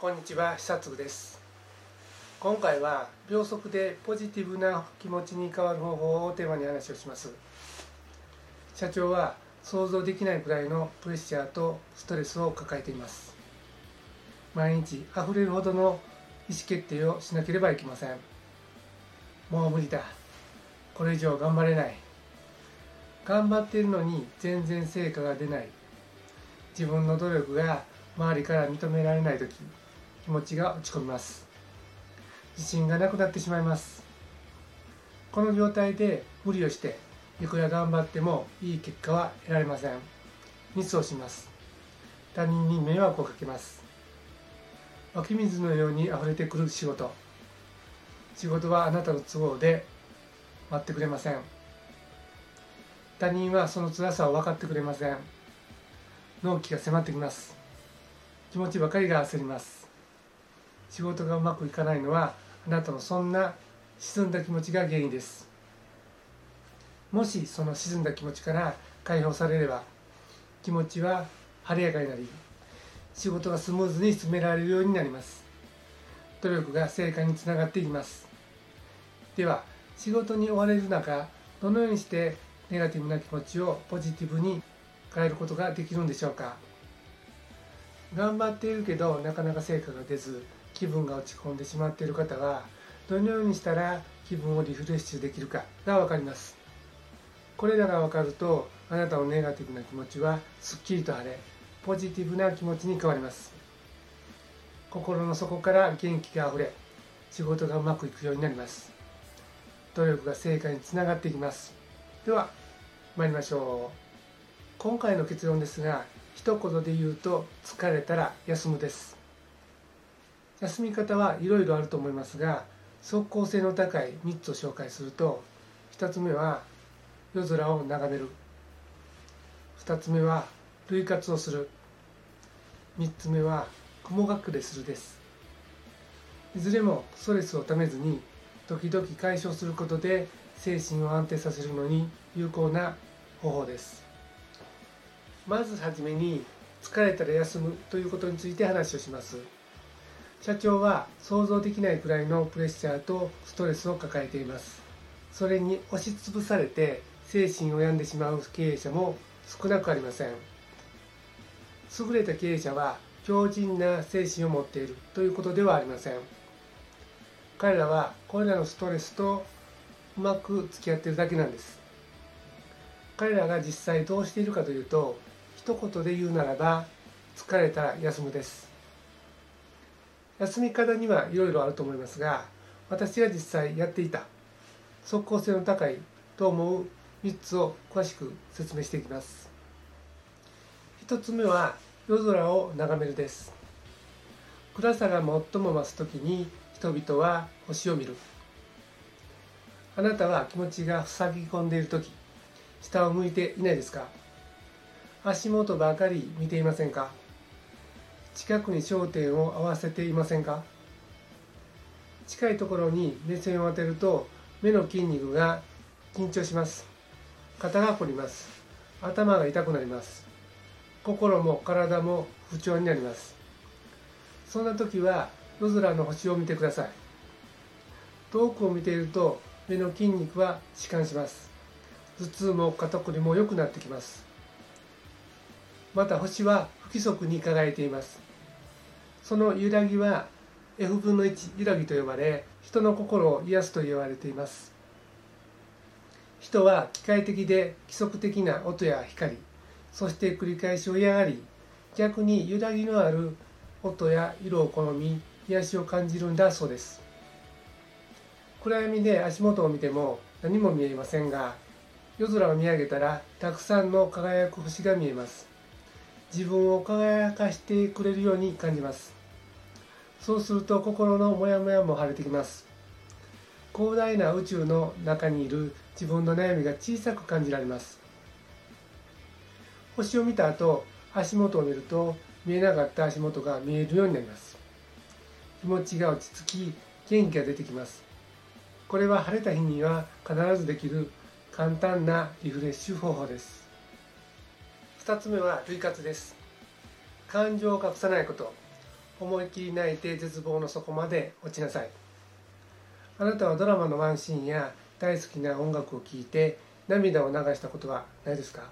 こんにちは久津です。今回は秒速でポジティブな気持ちに変わる方法をテーマに話をします。社長は想像できないくらいのプレッシャーとストレスを抱えています。毎日溢れるほどの意思決定をしなければいけません。もう無理だ。これ以上頑張れない。頑張っているのに全然成果が出ない。自分の努力が周りから認められない時。気持ちが落ち込みます。自信がなくなってしまいます。この状態で無理をしていくら頑張ってもいい結果は得られません。ミスをします。他人に迷惑をかけます。湧き水のように溢れてくる仕事。仕事はあなたの都合で待ってくれません。他人はその辛さを分かってくれません。納期が迫ってきます。気持ちばかりが焦ります。仕事がうまくいかないのはあなたのそんな沈んだ気持ちが原因です。もしその沈んだ気持ちから解放されれば気持ちは晴れやかになり仕事がスムーズに進められるようになります。努力が成果につながっていきます。では仕事に追われる中どのようにしてネガティブな気持ちをポジティブに変えることができるんでしょうか。頑張っているけどなかなか成果が出ず気分が落ち込んでしまっている方はどのようにしたら気分をリフレッシュできるかが分かります。これらが分かるとあなたのネガティブな気持ちはすっきりと晴れポジティブな気持ちに変わります。心の底から元気があふれ仕事がうまくいくようになります。努力が成果につながっていきます。では参りましょう。今回の結論ですが一言で言うと疲れたら休むです。休み方はいろいろあると思いますが即効性の高い3つを紹介すると1つ目は夜空を眺める。2つ目は類活をする。3つ目は雲隠れするです。いずれもストレスをためずに時々解消することで精神を安定させるのに有効な方法です。まずはじめに疲れたら休むということについて話をします。社長は想像できないくらいのプレッシャーとストレスを抱えています。それに押しつぶされて精神を病んでしまう経営者も少なくありません。優れた経営者は強靭な精神を持っているということではありません。彼らはこれらのストレスとうまく付き合っているだけなんです。彼らが実際どうしているかというと一言で言うならば疲れたら休むです。休み方にはいろいろあると思いますが私が実際やっていた即効性の高いと思う3つを詳しく説明していきます。1つ目は夜空を眺めるです。暗さが最も増す時に人々は星を見る。あなたは気持ちが塞ぎ込んでいる時下を向いていないですか？足元ばかり見ていませんか？近くに焦点を合わせていませんか？近いところに目線を当てると目の筋肉が緊張します。肩が凝ります。頭が痛くなります。心も体も不調になります。そんな時は夜空の星を見てください。遠くを見ていると目の筋肉は弛緩します。頭痛も肩こりも良くなってきます。また星は不規則に輝いています。その揺らぎは F 分の1揺らぎと呼ばれ人の心を癒すと言われています。人は機械的で規則的な音や光そして繰り返しを嫌がり逆に揺らぎのある音や色を好み癒しを感じるんだそうです。暗闇で足元を見ても何も見えませんが夜空を見上げたらたくさんの輝く星が見えます。自分を輝かしてくれるように感じます。そうすると心のモヤモヤも晴れてきます。広大な宇宙の中にいる自分の悩みが小さく感じられます。星を見た後足元を見ると見えなかった足元が見えるようになります。気持ちが落ち着き元気が出てきます。これは晴れた日には必ずできる簡単なリフレッシュ方法です。2つ目は類活です。感情を隠さないこと。思い切り泣いて絶望の底まで落ちなさい。あなたはドラマのワンシーンや大好きな音楽を聴いて涙を流したことはないですか？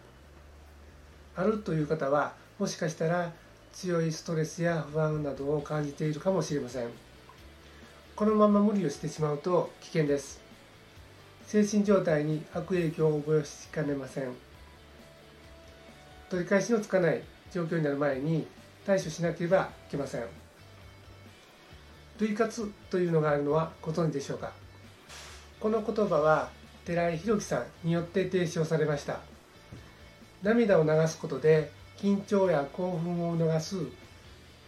あるという方はもしかしたら強いストレスや不安などを感じているかもしれません。このまま無理をしてしまうと危険です。精神状態に悪影響を及ぼしかねません。取り返しのつかない状況になる前に対処しなければいけません。類活というのがあるのはご存知でしょうか？この言葉は寺井宏樹さんによって提唱されました。涙を流すことで緊張や興奮を促す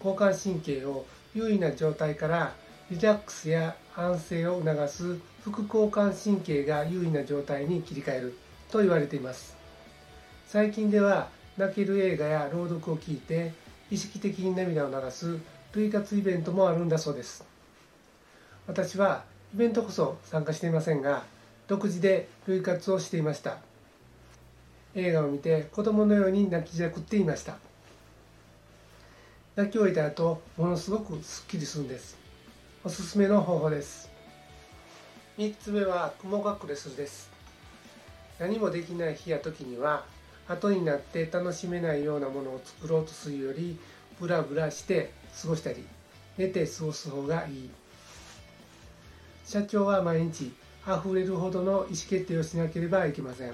交感神経を優位な状態からリラックスや安静を促す副交感神経が優位な状態に切り替えると言われています。最近では泣ける映画や朗読を聞いて意識的に涙を流す類活イベントもあるんだそうです。私はイベントこそ参加していませんが独自で類活をしていました。映画を見て子供のように泣きじゃくっていました。泣き終えた後ものすごくすっきりするんです。おすすめの方法です。3つ目は雲隠れするです。何もできない日や時には後になって楽しめないようなものを作ろうとするよりブラブラして過ごしたり寝て過ごす方がいい。社長は毎日溢れるほどの意思決定をしなければいけません。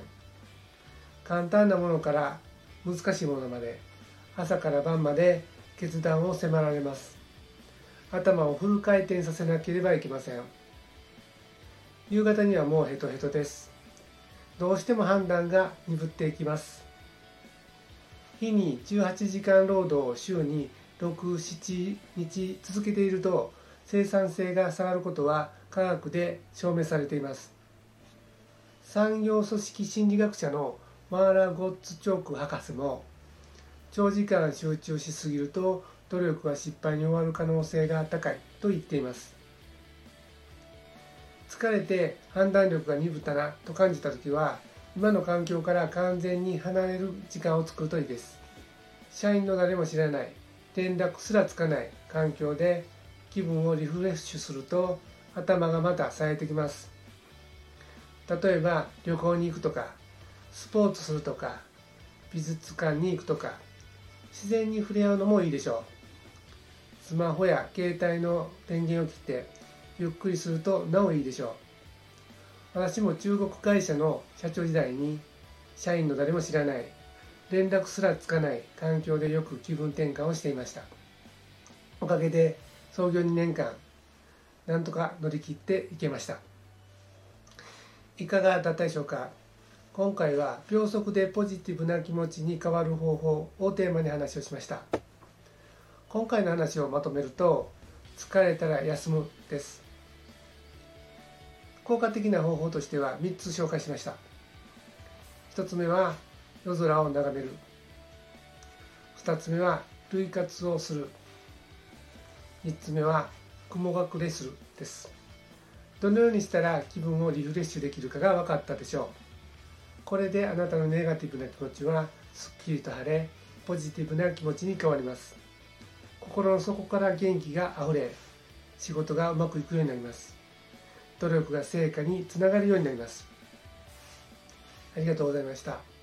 簡単なものから難しいものまで朝から晩まで決断を迫られます。頭をフル回転させなければいけません。夕方にはもうヘトヘトです。どうしても判断が鈍っていきます。日に18時間労働を週に67日続けていると生産性が下がることは科学で証明されています。産業組織心理学者のマーラ・ゴッツチョーク博士も長時間集中しすぎると努力は失敗に終わる可能性が高いと言っています。疲れて判断力が鈍ったなと感じた時は今の環境から完全に離れる時間を作るといいです。社員の誰も知らない連絡すらつかない環境で気分をリフレッシュすると頭がまた冴えてきます。例えば旅行に行くとかスポーツするとか美術館に行くとか自然に触れ合うのもいいでしょう。スマホや携帯の電源を切ってゆっくりするとなおいいでしょう。私も中国会社の社長時代に社員の誰も知らない連絡すらつかない環境でよく気分転換をしていました。おかげで創業2年間なんとか乗り切っていけました。いかがだったでしょうか？今回は秒速でポジティブな気持ちに変わる方法をテーマに話をしました。今回の話をまとめると疲れたら休むです。効果的な方法としては3つ紹介しました。1つ目は夜空を眺める。2つ目は類活をする。3つ目は雲隠れする。です。どのようにしたら気分をリフレッシュできるかが分かったでしょう。これであなたのネガティブな気持ちはすっきりと晴れポジティブな気持ちに変わります。心の底から元気があふれ仕事がうまくいくようになります。努力が成果につながるようになりますありがとうございました。